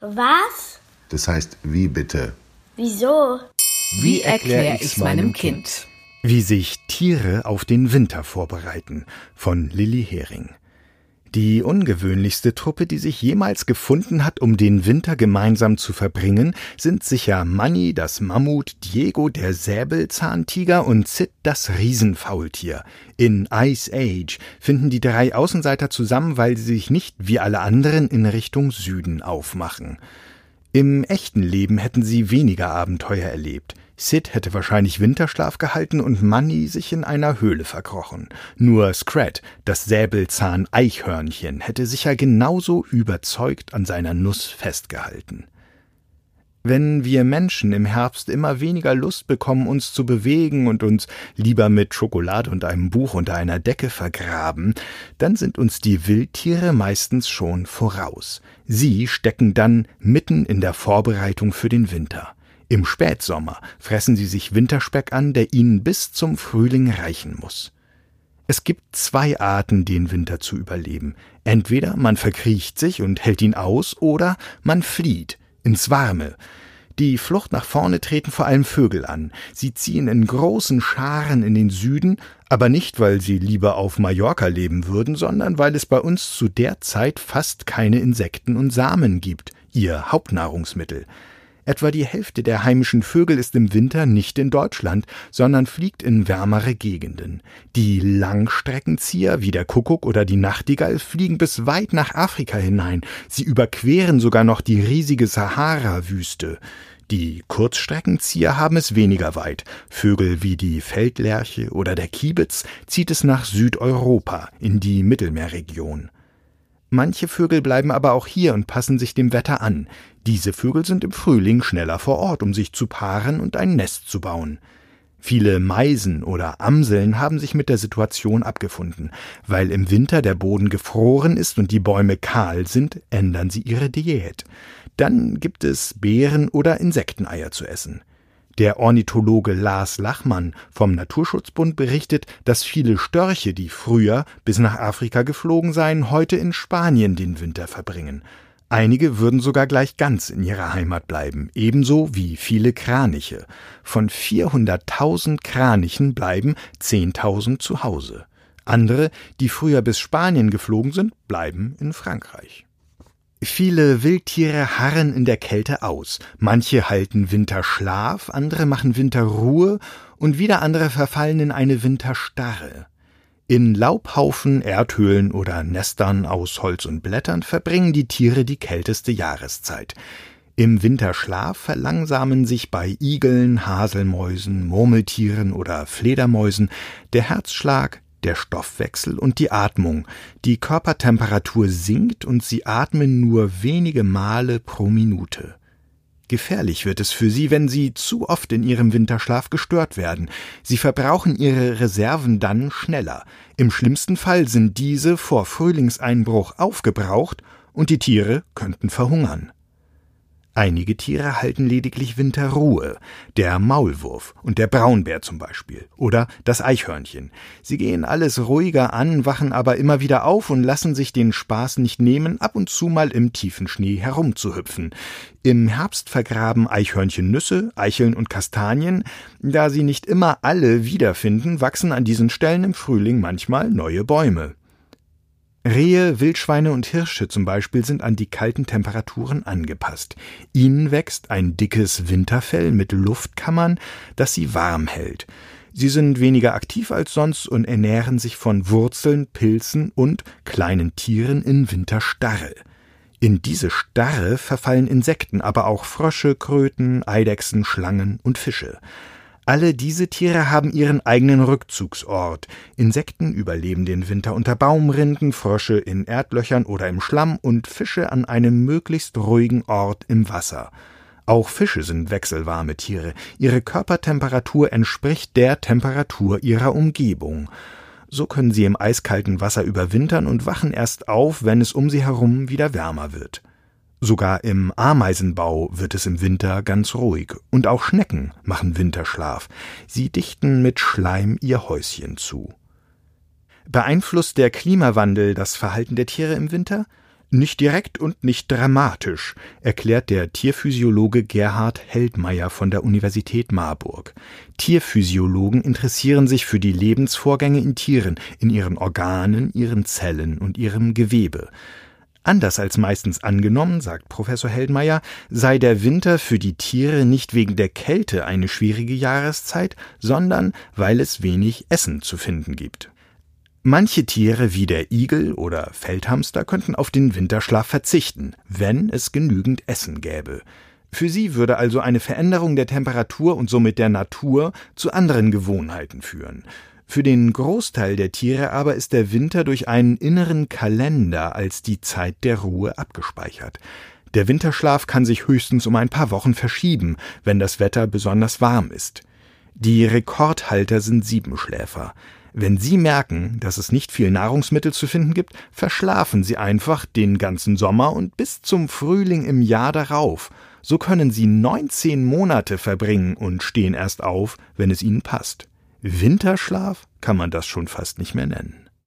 Was? Das heißt, wie bitte? Wieso? Wie erkläre ich's meinem Kind? Wie sich Tiere auf den Winter vorbereiten von Lilly Hering. Die ungewöhnlichste Truppe, die sich jemals gefunden hat, um den Winter gemeinsam zu verbringen, sind sicher Manny, das Mammut, Diego, der Säbelzahntiger und Sid, das Riesenfaultier. In Ice Age finden die drei Außenseiter zusammen, weil sie sich nicht wie alle anderen in Richtung Süden aufmachen. Im echten Leben hätten sie weniger Abenteuer erlebt. Sid hätte wahrscheinlich Winterschlaf gehalten und Manny sich in einer Höhle verkrochen. Nur Scrat, das Säbelzahn-Eichhörnchen, hätte sicher genauso überzeugt an seiner Nuss festgehalten. Wenn wir Menschen im Herbst immer weniger Lust bekommen, uns zu bewegen und uns lieber mit Schokolade und einem Buch unter einer Decke vergraben, dann sind uns die Wildtiere meistens schon voraus. Sie stecken dann mitten in der Vorbereitung für den Winter. Im Spätsommer fressen sie sich Winterspeck an, der ihnen bis zum Frühling reichen muss. Es gibt zwei Arten, den Winter zu überleben. Entweder man verkriecht sich und hält ihn aus, oder man flieht ins Warme. Die Flucht nach vorne treten vor allem Vögel an. Sie ziehen in großen Scharen in den Süden, aber nicht, weil sie lieber auf Mallorca leben würden, sondern weil es bei uns zu der Zeit fast keine Insekten und Samen gibt, ihr Hauptnahrungsmittel. Etwa die Hälfte der heimischen Vögel ist im Winter nicht in Deutschland, sondern fliegt in wärmere Gegenden. Die Langstreckenzieher wie der Kuckuck oder die Nachtigall fliegen bis weit nach Afrika hinein. Sie überqueren sogar noch die riesige Sahara-Wüste. Die Kurzstreckenzieher haben es weniger weit. Vögel wie die Feldlerche oder der Kiebitz zieht es nach Südeuropa in die Mittelmeerregion. Manche Vögel bleiben aber auch hier und passen sich dem Wetter an. Diese Vögel sind im Frühling schneller vor Ort, um sich zu paaren und ein Nest zu bauen. Viele Meisen oder Amseln haben sich mit der Situation abgefunden. Weil im Winter der Boden gefroren ist und die Bäume kahl sind, ändern sie ihre Diät. Dann gibt es Beeren oder Insekteneier zu essen. Der Ornithologe Lars Lachmann vom Naturschutzbund berichtet, dass viele Störche, die früher bis nach Afrika geflogen seien, heute in Spanien den Winter verbringen. Einige würden sogar gleich ganz in ihrer Heimat bleiben, ebenso wie viele Kraniche. Von 400.000 Kranichen bleiben 10.000 zu Hause. Andere, die früher bis Spanien geflogen sind, bleiben in Frankreich. Viele Wildtiere harren in der Kälte aus. Manche halten Winterschlaf, andere machen Winterruhe und wieder andere verfallen in eine Winterstarre. In Laubhaufen, Erdhöhlen oder Nestern aus Holz und Blättern verbringen die Tiere die kälteste Jahreszeit. Im Winterschlaf verlangsamen sich bei Igeln, Haselmäusen, Murmeltieren oder Fledermäusen der Herzschlag, der Stoffwechsel und die Atmung. Die Körpertemperatur sinkt und sie atmen nur wenige Male pro Minute. Gefährlich wird es für sie, wenn sie zu oft in ihrem Winterschlaf gestört werden. Sie verbrauchen ihre Reserven dann schneller. Im schlimmsten Fall sind diese vor Frühlingseinbruch aufgebraucht und die Tiere könnten verhungern. Einige Tiere halten lediglich Winterruhe, der Maulwurf und der Braunbär zum Beispiel, oder das Eichhörnchen. Sie gehen alles ruhiger an, wachen aber immer wieder auf und lassen sich den Spaß nicht nehmen, ab und zu mal im tiefen Schnee herumzuhüpfen. Im Herbst vergraben Eichhörnchen Nüsse, Eicheln und Kastanien. Da sie nicht immer alle wiederfinden, wachsen an diesen Stellen im Frühling manchmal neue Bäume. Rehe, Wildschweine und Hirsche zum Beispiel sind an die kalten Temperaturen angepasst. Ihnen wächst ein dickes Winterfell mit Luftkammern, das sie warm hält. Sie sind weniger aktiv als sonst und ernähren sich von Wurzeln, Pilzen und kleinen Tieren in Winterstarre. In diese Starre verfallen Insekten, aber auch Frösche, Kröten, Eidechsen, Schlangen und Fische. Alle diese Tiere haben ihren eigenen Rückzugsort. Insekten überleben den Winter unter Baumrinden, Frösche in Erdlöchern oder im Schlamm und Fische an einem möglichst ruhigen Ort im Wasser. Auch Fische sind wechselwarme Tiere. Ihre Körpertemperatur entspricht der Temperatur ihrer Umgebung. So können sie im eiskalten Wasser überwintern und wachen erst auf, wenn es um sie herum wieder wärmer wird. Sogar im Ameisenbau wird es im Winter ganz ruhig, und auch Schnecken machen Winterschlaf. Sie dichten mit Schleim ihr Häuschen zu. Beeinflusst der Klimawandel das Verhalten der Tiere im Winter? Nicht direkt und nicht dramatisch, erklärt der Tierphysiologe Gerhard Heldmeier von der Universität Marburg. Tierphysiologen interessieren sich für die Lebensvorgänge in Tieren, in ihren Organen, ihren Zellen und ihrem Gewebe. Anders als meistens angenommen, sagt Professor Heldmeier, sei der Winter für die Tiere nicht wegen der Kälte eine schwierige Jahreszeit, sondern weil es wenig Essen zu finden gibt. Manche Tiere wie der Igel oder Feldhamster könnten auf den Winterschlaf verzichten, wenn es genügend Essen gäbe. Für sie würde also eine Veränderung der Temperatur und somit der Natur zu anderen Gewohnheiten führen. Für den Großteil der Tiere aber ist der Winter durch einen inneren Kalender als die Zeit der Ruhe abgespeichert. Der Winterschlaf kann sich höchstens um ein paar Wochen verschieben, wenn das Wetter besonders warm ist. Die Rekordhalter sind Siebenschläfer. Wenn Sie merken, dass es nicht viel Nahrungsmittel zu finden gibt, verschlafen Sie einfach den ganzen Sommer und bis zum Frühling im Jahr darauf. So können Sie 19 Monate verbringen und stehen erst auf, wenn es Ihnen passt. Winterschlaf kann man das schon fast nicht mehr nennen.